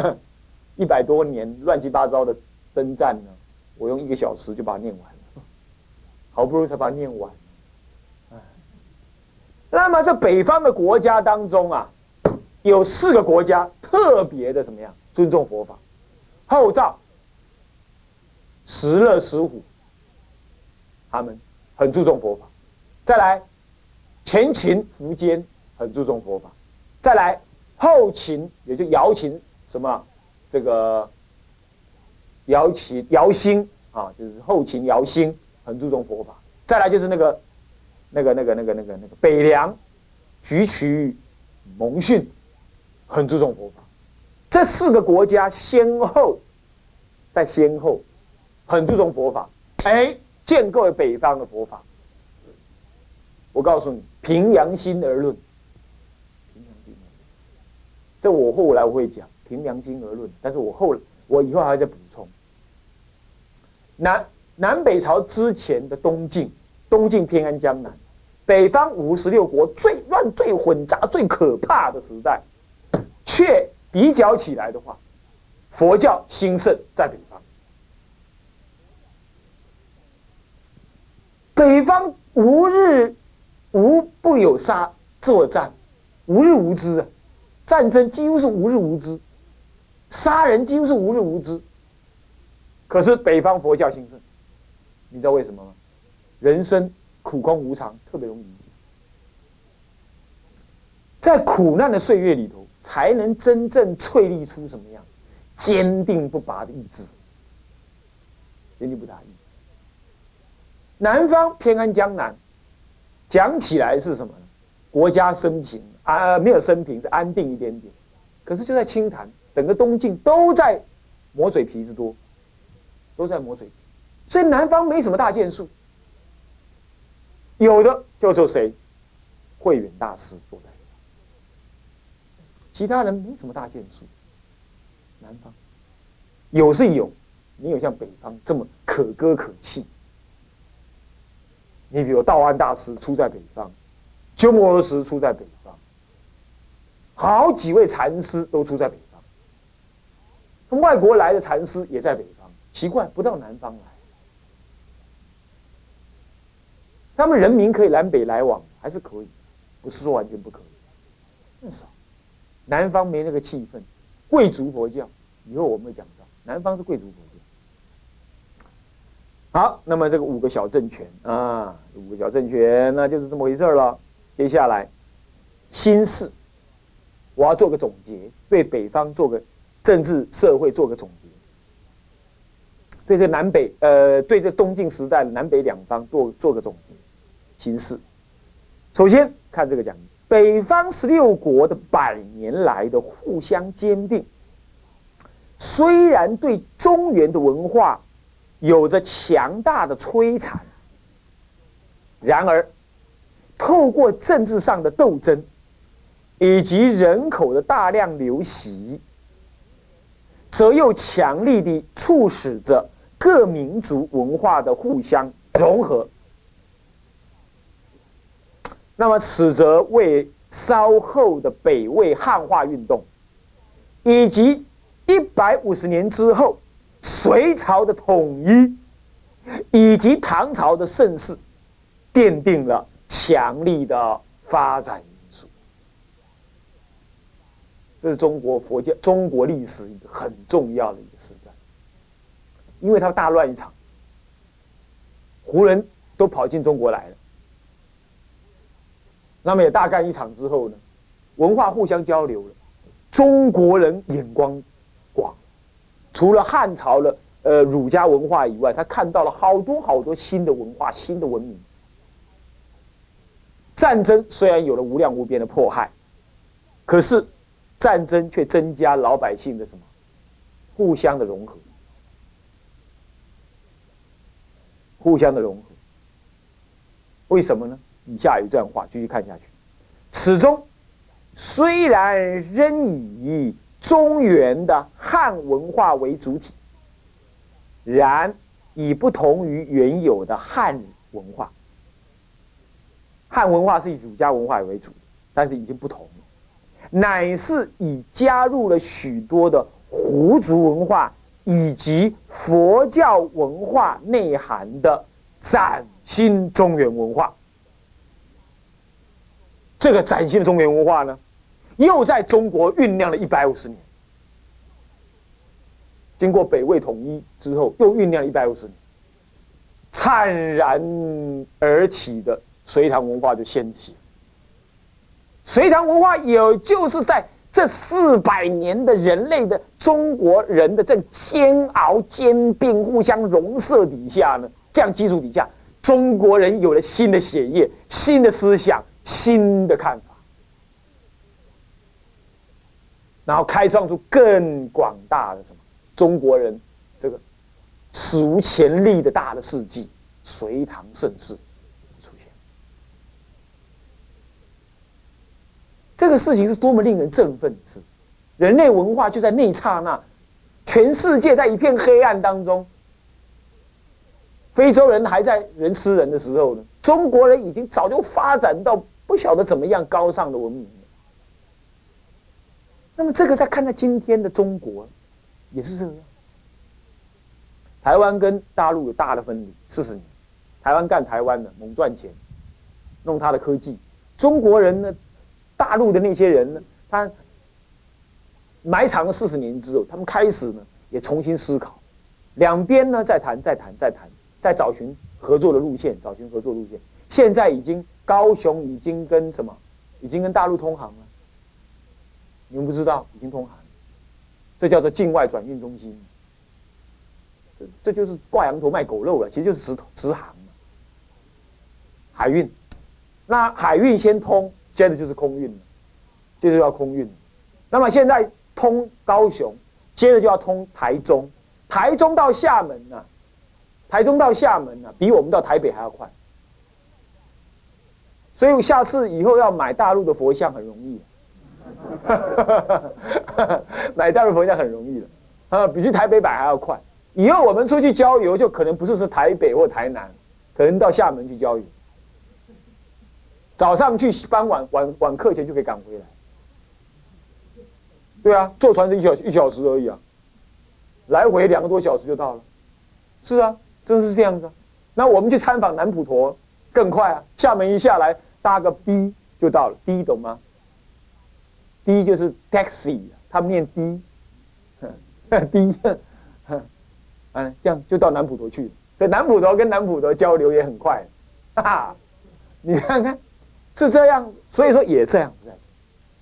一百多年乱七八糟的征战呢，我用一个小时就把它念完了，好不容易才把它念完。那么在北方的国家当中啊，有四个国家特别的怎么样尊重佛法，后赵、石勒、石虎，他们很注重佛法。再来，前秦、苻坚很注重佛法。再来，后秦也就姚秦什么这个姚秦姚兴啊，就是后秦姚兴很注重佛法。再来就是那个。那个、那个、那个、那个、那个北凉、举曲、蒙逊，很注重佛法。这四个国家先后在先后很注重佛法，哎，建构了北方的佛法。我告诉你，凭良心而论，凭良心而论，这我后来我会讲，凭良心而论。但是我后我以后还要再补充。南南北朝之前的东晋，东晋偏安江南。北方五十六国最乱、最混杂、最可怕的时代，却比较起来的话，佛教兴盛在北方。北方无日无不有杀作战，无日无知啊！战争几乎是无日无知，杀人几乎是无日无之。可是北方佛教兴盛，你知道为什么吗？人生。苦空无常，特别容易理解。在苦难的岁月里头，才能真正淬砺出什么样坚定不拔的意志。坚定不拔意。南方偏安江南，讲起来是什么呢？国家生平啊，没有生平，是安定一点点。可是就在清潭，整个东晋都在磨嘴皮子多，都在磨嘴皮，所以南方没什么大建树。有的叫做谁？慧远大师坐在其他人没什么大建树。南方有是有，没有像北方这么可歌可泣。你比如道安大师出在北方，鸠摩罗什出在北方，好几位禅师都出在北方。外国来的禅师也在北方，奇怪不到南方来。他们人民可以南北来往，还是可以，不是说完全不可以，很少。南方没那个气氛，贵族佛教，以后我们会讲到，南方是贵族佛教。好，那么这个五个小政权啊，五个小政权，那就是这么回事了。接下来，新事，我要做个总结，对北方做个政治社会做个总结。对这南北，呃，对这东晋时代南北两方做做个总结。形势，首先看这个讲义，北方十六国的百年来的互相兼并，虽然对中原的文化有着强大的摧残，然而透过政治上的斗争以及人口的大量流徙，则又强力地促使着各民族文化的互相融合。那么，此则为稍后的北魏汉化运动，以及一百五十年之后隋朝的统一，以及唐朝的盛世，奠定了强力的发展。这是中国佛教、中国历史一个很重要的一个时段，因为它大乱一场，胡人都跑进中国来了。那么也大干一场之后呢，文化互相交流了，中国人眼光广，除了汉朝的呃儒家文化以外，他看到了好多好多新的文化、新的文明。战争虽然有了无量无边的迫害，可是战争却增加老百姓的什么？互相的融合，互相的融合。为什么呢？以下有一段话，继续看下去。此中虽然仍以中原的汉文化为主体，然已不同于原有的汉文化。汉文化是以儒家文化为主，但是已经不同了，乃是已加入了许多的胡族文化以及佛教文化内涵的崭新中原文化。这个崭新的中原文化呢，又在中国酝酿了一百五十年。经过北魏统一之后，又酝酿了一百五十年，灿然而起的隋唐文化就掀起。隋唐文化也就是在这四百年的人类的中国人的这煎熬、兼并、互相融色底下呢，这样基础底下，中国人有了新的血液、新的思想、新的看法，然后开创出更广大的什么？中国人这个史无前例的大的事迹——隋唐盛世出现，这个事情是多么令人振奋的事！人类文化就在那一刹那，全世界在一片黑暗当中，非洲人还在人吃人的时候呢，中国人已经早就发展到不晓得怎么样高尚的文明了。那么，这个在看待今天的中国。也是这样。台湾跟大陆有大的分离，四十年，台湾干台湾的，猛赚钱，弄他的科技。中国人呢，大陆的那些人呢，他埋藏了四十年之后，他们开始呢也重新思考，两边呢再谈，再谈，再谈，在找寻合作的路线，找寻合作路线。现在已经高雄已经跟什么，已经跟大陆通航了。你们不知道，已经通航。这叫做境外转运中心，这这就是挂羊头卖狗肉了，其实就是直直航海运，那海运先通，接着就是空运了，接着要空运。那么现在通高雄，接着就要通台中，台中到厦门呢，台中到厦门呢，比我们到台北还要快。所以我下次以后要买大陆的佛像很容易。买大陆佛像很容易的，啊，比去台北买还要快。以后我们出去郊游，就可能不是是台北或台南，可能到厦门去郊游。早上去，傍晚晚晚课前就可以赶回来。对啊，坐船是一小一小时而已啊，来回两个多小时就到了。是啊，真是这样子啊。那我们去参访南普陀更快啊，厦门一下来搭个 B 就到了，B 懂吗？第一就是 taxi，他们念第一，第一，嗯，这样就到南普陀去了。所以南普陀跟南普陀交流也很快，哈哈，你看看是这样，所以说也这样子。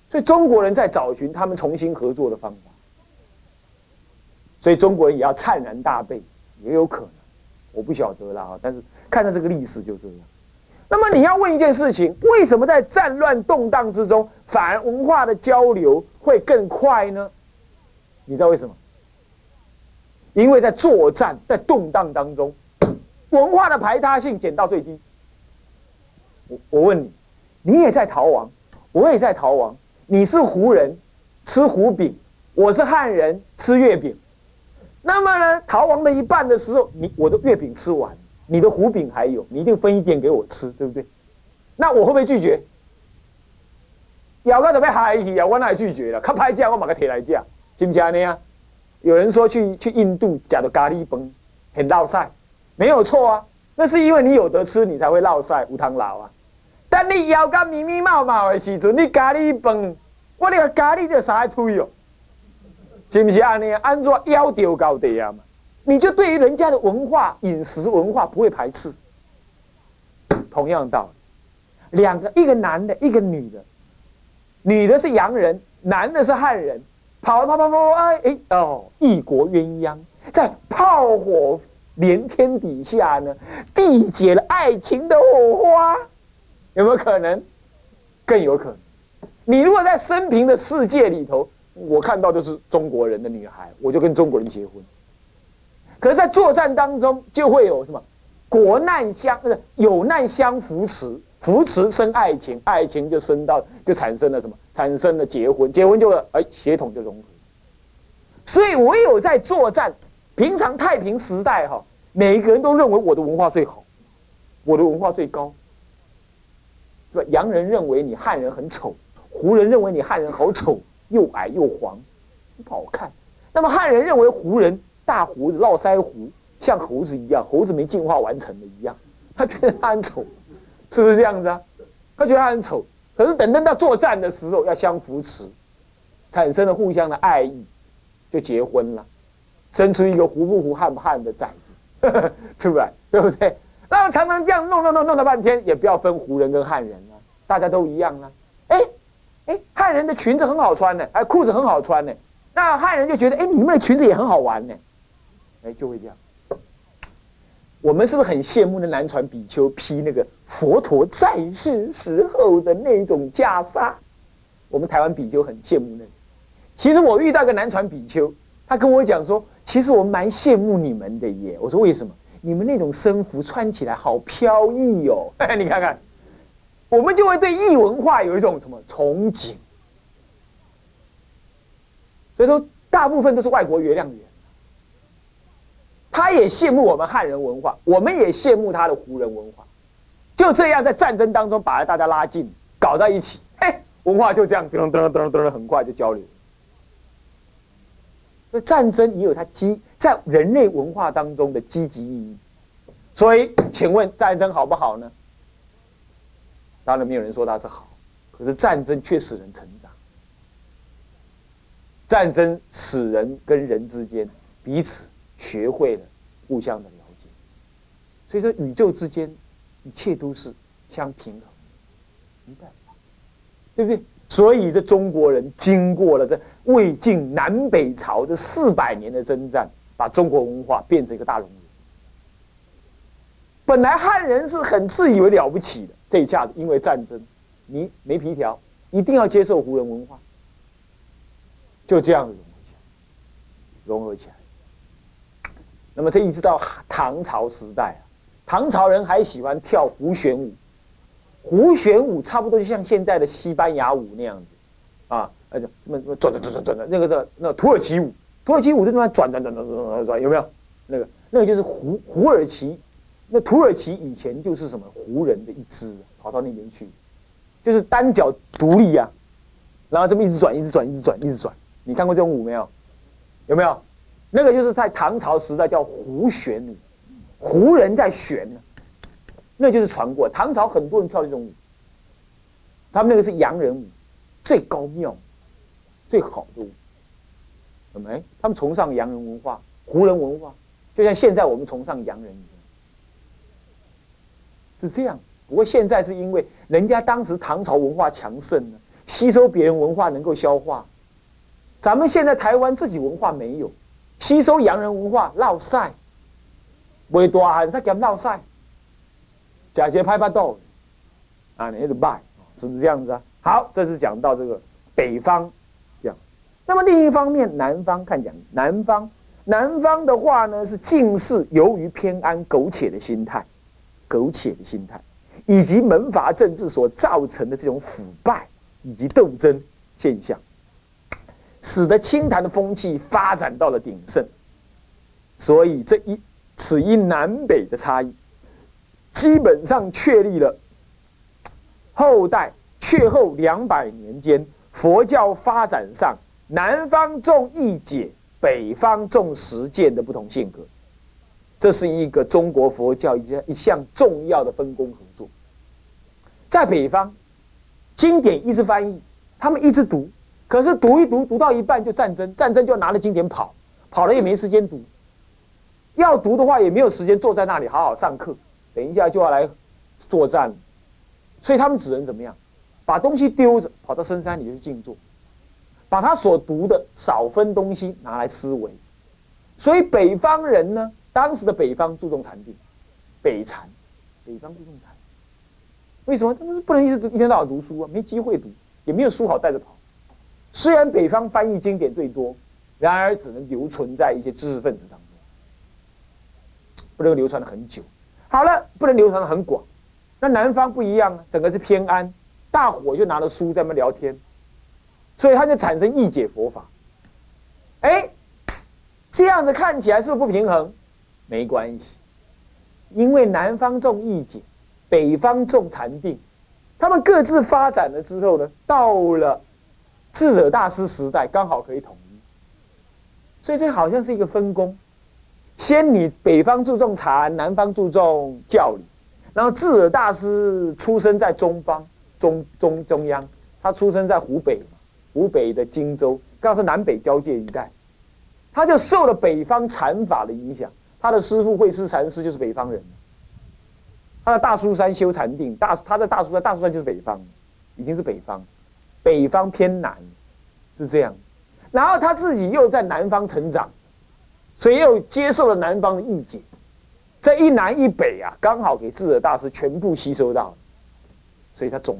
所以中国人在找寻他们重新合作的方法，所以中国人也要灿然大悲，也有可能，我不晓得了啊。但是看到这个历史就这样。那么你要问一件事情：为什么在战乱动荡之中，反而文化的交流会更快呢？你知道为什么？因为在作战、在动荡当中，文化的排他性减到最低。我我问你，你也在逃亡，我也在逃亡。你是胡人，吃胡饼；我是汉人，吃月饼。那么呢，逃亡的一半的时候，你我的月饼吃完。你的胡饼还有，你一定分一点给我吃，对不对？那我会不会拒绝？咬个准备嗨起啊，我哪拒绝了？看拍价，我买个铁来价，行不行呢？有人说去去印度假的咖喱崩很落晒，没有错啊，那是因为你有得吃，你才会落晒无汤老啊。但你咬个密密麻麻的时阵，你咖喱饭，我那个咖喱就撒推哦，是不是安尼？安怎咬掉高地啊嘛？你就对于人家的文化、饮食文化不会排斥，同样道理，两个一个男的，一个女的，女的是洋人，男的是汉人，跑跑跑跑哎哎哦，异国鸳鸯。在炮火连天底下呢，缔结了爱情的火花，有没有可能？更有可能。你如果在生平的世界里头，我看到就是中国人的女孩，我就跟中国人结婚。可是，在作战当中，就会有什么？国难相，不是有难相扶持，扶持生爱情，爱情就生到，就产生了什么？产生了结婚，结婚就哎，血统就融合。所以，唯有在作战，平常太平时代哈，每一个人都认为我的文化最好，我的文化最高，洋人认为你汉人很丑，胡人认为你汉人好丑，又矮又黄，不好看。那么汉人认为胡人大胡子、络腮胡像猴子一样，猴子没进化完成的一样，他觉得他很丑，是不是这样子啊？他觉得他很丑，可是等到到作战的时候要相扶持，产生了互相的爱意，就结婚了，生出一个胡不胡、汉不汉的崽子 出来，对不对？那么常常这样弄弄弄弄了半天，也不要分胡人跟汉人啊，大家都一样啊。哎哎，汉人的裙子很好穿呢，哎，裤子很好穿呢。那汉人就觉得，哎，你们的裙子也很好玩呢，哎，就会这样。我们是不是很羡慕那南传比丘披那个佛陀在世时候的那种袈裟？我们台湾比丘很羡慕那。其实我遇到个南传比丘，他跟我讲说，其实我蛮羡慕你们的耶。我说为什么？你们那种僧服穿起来好飘逸哦。你看看，我们就会对异文化有一种什么憧憬。所以说，大部分都是外国月亮圆。他也羡慕我们汉人文化，我们也羡慕他的胡人文化。就这样，在战争当中把大家拉近，搞在一起，哎，文化就这样噔噔噔噔，很快就交流。所以战争也有它积在人类文化当中的积极意义。所以，请问战争好不好呢？当然没有人说它是好，可是战争却使人成长。战争使人跟人之间彼此学会了互相的了解，所以说宇宙之间一切都是相平衡，没办法对不对？所以这中国人经过了这魏晋南北朝这四百年的征战，把中国文化变成一个大熔炉。本来汉人是很自以为了不起的，这一下子因为战争，你没皮条，一定要接受胡人文化。就这样融合起来，融合起来。那么这一直到唐朝时代啊，唐朝人还喜欢跳胡旋舞。胡旋舞差不多就像现在的西班牙舞那样子，啊，而且什么什么转转转转转的，那个的那土耳其舞，土耳其舞就那么转转转转转转，有没有？那个那个就是胡胡尔其，那土耳其以前就是什么胡人的一支，跑到那边去，就是单脚独立啊，然后这么一直转，一直转，一直转，一直转。你看过这种舞没有？有没有？那个就是在唐朝时代叫胡旋舞，胡人在旋呢，那就是传过。唐朝很多人跳这种舞，他们那个是洋人舞，最高妙、最好的舞。有没？他们崇尚洋人文化、胡人文化，就像现在我们崇尚洋人一样，是这样。不过现在是因为人家当时唐朝文化强盛呢，吸收别人文化能够消化。咱们现在台湾自己文化没有，吸收洋人文化，闹晒，为大汉再讲闹晒，假些拍拍豆，啊，你就卖，是不是这样子啊？好，这是讲到这个北方，那么另一方面，南方看讲南方，南方的话呢，是近似由于偏安苟且的心态，苟且的心态，以及门阀政治所造成的这种腐败以及斗争现象。使得清谈的风气发展到了鼎盛，所以这一此一南北的差异，基本上确立了后代确后两百年间佛教发展上南方重义解，北方重实践的不同性格。这是一个中国佛教一一项重要的分工合作。在北方，经典一直翻译，他们一直读。可是读一读，读到一半就战争，战争就拿着经典跑，跑了也没时间读。要读的话也没有时间坐在那里好好上课，等一下就要来作战，所以他们只能怎么样？把东西丢着，跑到深山里去静坐，把他所读的少分东西拿来思维。所以北方人呢，当时的北方注重禅定，北禅，北方注重禅。为什么？他们不能一直一天到晚读书啊，没机会读，也没有书好带着跑。虽然北方翻译经典最多，然而只能留存在一些知识分子当中，不能流传的很久。好了，不能流传的很广。那南方不一样啊，整个是偏安，大伙就拿着书在那聊天，所以他就产生义解佛法。哎，这样子看起来是不是不平衡？没关系，因为南方重义解，北方重禅定，他们各自发展了之后呢，到了。智者大师时代刚好可以统一，所以这好像是一个分工，先你北方注重禅，南方注重教理，然后智者大师出生在中方中中中央，他出生在湖北湖北的荆州，刚好是南北交界一带，他就受了北方禅法的影响，他的师父慧思禅师就是北方人，他在大苏山修禅定，大他在大苏山，大苏山就是北方，已经是北方，北方偏南，是这样。然后他自己又在南方成长，所以又接受了南方的意见，这一南一北啊，刚好给智者大师全部吸收到，所以他总。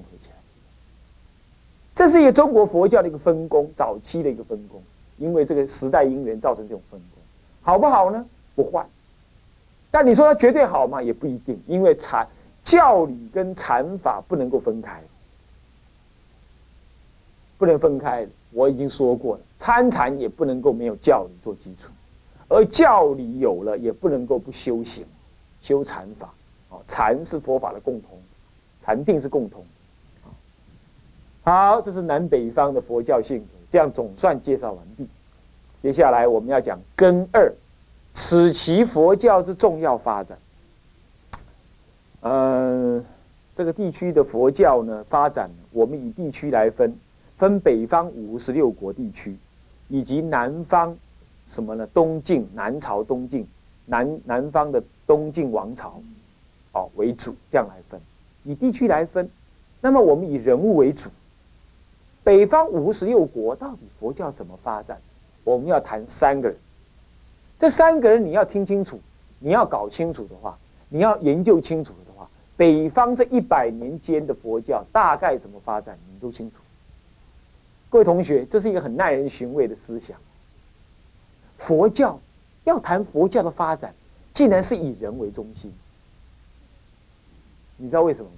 这是一个中国佛教的一个分工，早期的一个分工，因为这个时代因缘造成这种分工，好不好呢？不坏，但你说它绝对好吗？也不一定，因为禅教理跟禅法不能够分开，不能分开。我已经说过了，参禅也不能够没有教理做基础，而教理有了，也不能够不修行，修禅法。哦，禅是佛法的共同，禅定是共同。好，这是南北方的佛教性格，这样总算介绍完毕。接下来我们要讲根二，此其佛教之重要发展。嗯，这个地区的佛教呢，发展我们以地区来分。分北方五十六国地区，以及南方什么呢？东晋、南朝、东晋、南南方的东晋王朝，哦为主，这样来分，以地区来分。那么我们以人物为主，北方五十六国到底佛教怎么发展？我们要谈三个人，这三个人你要听清楚，你要搞清楚的话，你要研究清楚的话，北方这一百年间的佛教大概怎么发展，你都清楚。各位同学，这是一个很耐人寻味的思想。佛教要谈佛教的发展，竟然是以人为中心。你知道为什么吗？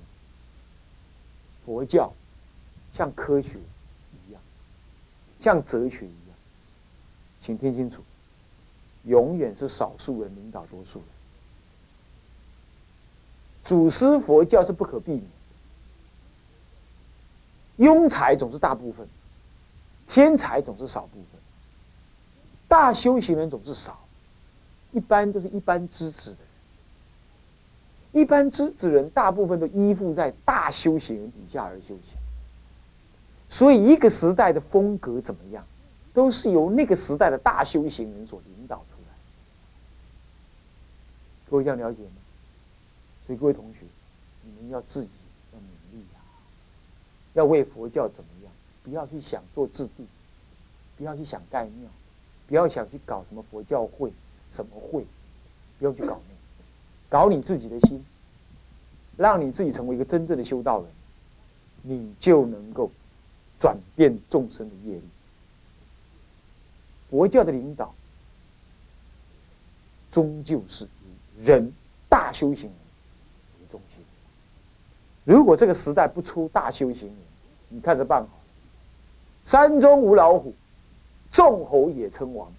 佛教像科学，像哲学一样，请听清楚，永远是少数人领导多数人。祖师佛教是不可避免的，庸才总是大部分。天才总是少部分，大修行人总是少，一般都是一般资质的人。一般资质人大部分都依附在大修行人底下而修行，所以一个时代的风格怎么样，都是由那个时代的大修行人所领导出来。各位这样了解吗？所以各位同学，你们要自己要努力啊，要为佛教怎么样？不要去想做制度，不要去想盖庙，不要想去搞什么佛教会、什么会，不要去搞那，搞你自己的心，让你自己成为一个真正的修道人，你就能够转变众生的业力。佛教的领导，终究是以人大修行人为中心。如果这个时代不出大修行人，你看着办好。山中无老虎，众猴也称王。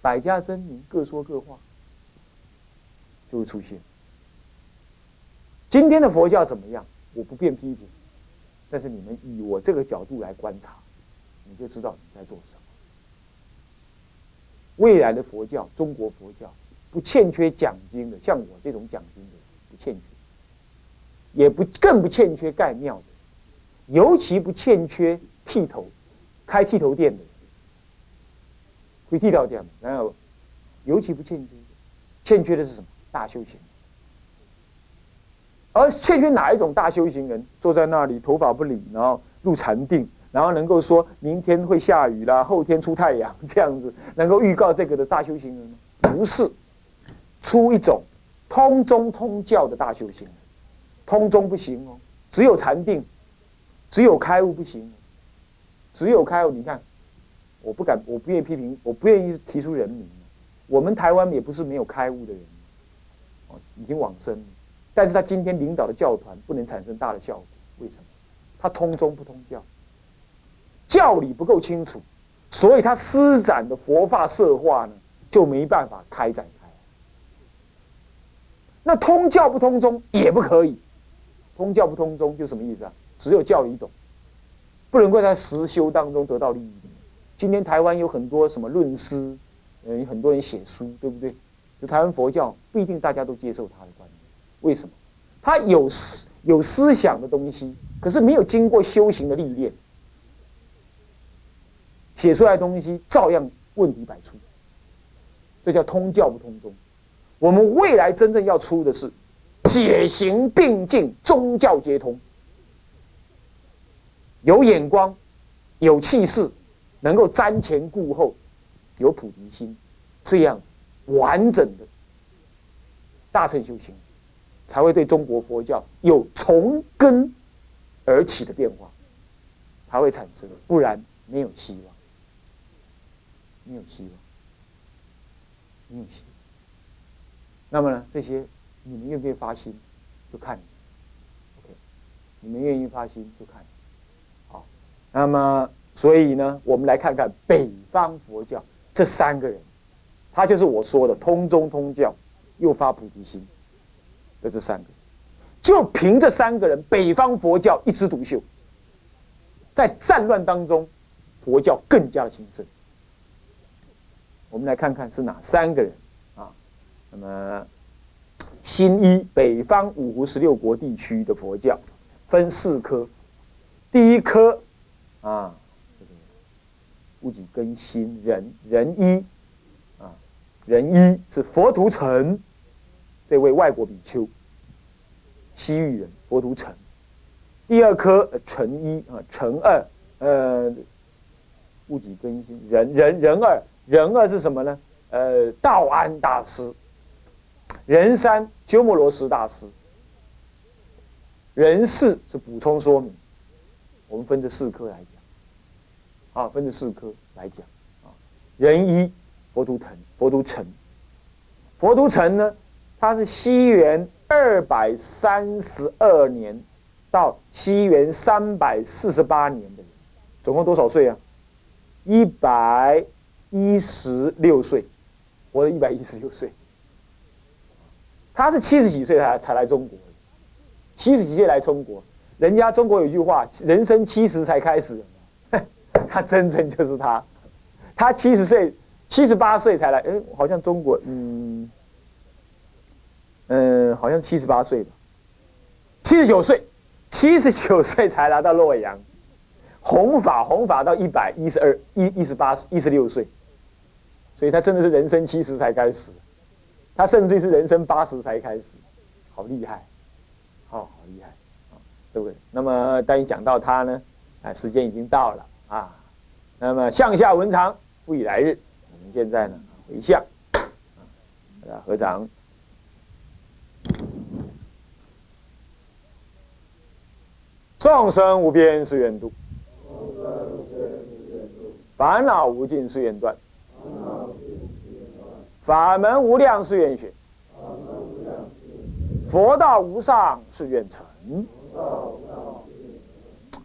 百家争鸣，各说各话，就会出现。今天的佛教怎么样？我不便批评，但是你们以我这个角度来观察，你就知道你在做什么。未来的佛教，中国佛教不欠缺讲经的，像我这种讲经的不欠缺，也不更不欠缺盖庙的，尤其不欠缺。剃头，开剃头店的，会剃头店然后尤其不欠缺，欠缺的是什么？大修行。而欠缺哪一种大修行人？坐在那里，头发不理，然后入禅定，然后能够说明天会下雨啦，后天出太阳这样子，能够预告这个的大修行人吗？不是，出一种通中通教的大修行人，通中不行哦，只有禅定，只有开悟不行。只有开悟，你看，我不敢，我不愿意批评，我不愿意提出人名。我们台湾也不是没有开悟的人，哦，已经往生，但是他今天领导的教团不能产生大的效果，为什么？他通宗不通教，教理不够清楚，所以他施展的佛法社化呢，就没办法开展开。那通教不通宗也不可以，通教不通宗就什么意思啊？只有教理懂。不能够在实修当中得到利益，今天台湾有很多什么论师，嗯，很多人写书，对不对？就台湾佛教不一定大家都接受他的观点，为什么？他有思有思想的东西，可是没有经过修行的历练，写出来的东西照样问题百出。这叫通教不通宗。我们未来真正要出的是解行并进，宗教皆通，有眼光，有气势，能够瞻前顾后，有菩提心，这样完整的大乘修行，才会对中国佛教有从根而起的变化，才会产生，不然没有希望，没有希望，没有希望。那么呢，这些你们愿不愿意发心，就看你。OK，你们愿意发心就看。好，那么所以呢，我们来看看北方佛教这三个人，他就是我说的通中通教又发菩提心就这三个，就凭这三个人，北方佛教一枝独秀，在战乱当中，佛教更加的兴盛。我们来看看是哪三个人啊。那么，新一北方五湖十六国地区的佛教分四科，第一科啊，这个戊己庚辛壬壬一啊，人一是佛图澄这位外国比丘，西域人佛图澄。第二科辰一啊，辰二呃，戊己更新人，人人二人二是什么呢？呃，道安大师。人三鸠摩罗什大师，人四是补充说明，我们分这四科来讲，啊，分这四科来讲，啊，人一佛都腾，佛都城，佛都城呢，他是西元二百三十二年到西元三百四十八年的人，总共多少岁啊？一百一十六岁，活了一百一十六岁。他是七十几岁才才来中国，七十几岁来中国，人家中国有句话，人生七十才开始，他真正就是他，他七十岁、七十八岁才来，哎，好像中国，嗯，嗯，好像七十八岁吧，七十九岁，七十九岁才来到洛阳，弘法弘法到一百一十二、一一十八、一十六岁，所以他真的是人生七十才开始。他甚至是人生八十才开始，好厉害，哦好厉害，对不对？那么当你讲到他呢，啊，时间已经到了啊，那么向下文长，不以来日。我们现在呢，回向，啊，合掌，众生无边誓愿度，烦恼无尽誓愿断。法门无量是愿学，佛道无上是愿成。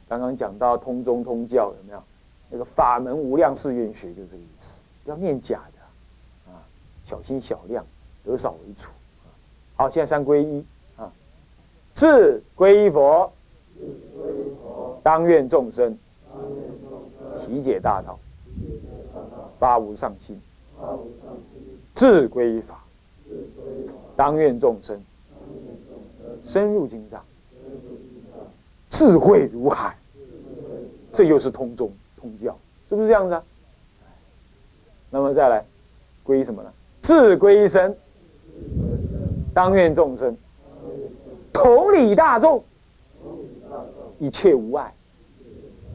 刚刚讲到通中通教有没有？那个法门无量是愿学就这个意思，不要念假的啊，小心小量，得少为主。好，现在三归一啊，自归依佛，当愿众生体解大道，发无上心。自归法，当愿众生深入经藏，智慧如海，这又是通中通教，是不是这样子啊？那么再来归什么呢？智归身，当愿众生同理大众，一切无碍，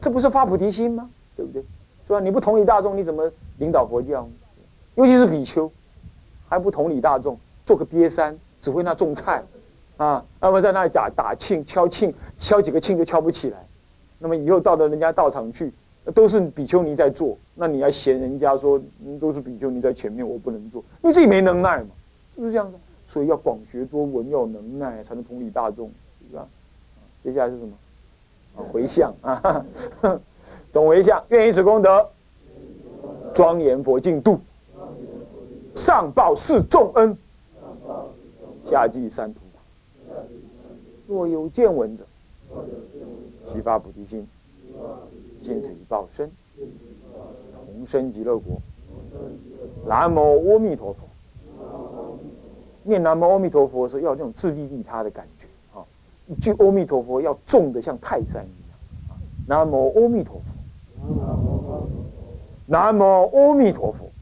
这不是发菩提心吗？对不对？是吧？你不同理大众，你怎么领导佛教？尤其是比丘。还不同理大众，做个瘪三，只会那种菜，啊，那么在那里打打磬、敲磬，敲几个磬就敲不起来。那么以后到了人家道场去，都是比丘尼在做，那你还嫌人家说都是比丘尼在前面，我不能做，你自己没能耐嘛，是不是这样的？所以要广学多闻，要有能耐才能同理大众，是吧？接下来是什么？回向啊，总回向，愿以此功德，庄严佛净土。上报四重恩，下济三途苦。若有见闻者，悉发菩提心，尽此一报身，同生极乐国。南无阿弥陀佛。念南无阿弥陀佛的时，要那种自利利他的感觉！一句阿弥陀佛要重的像泰山一样。南无阿弥陀佛。南无阿弥陀佛。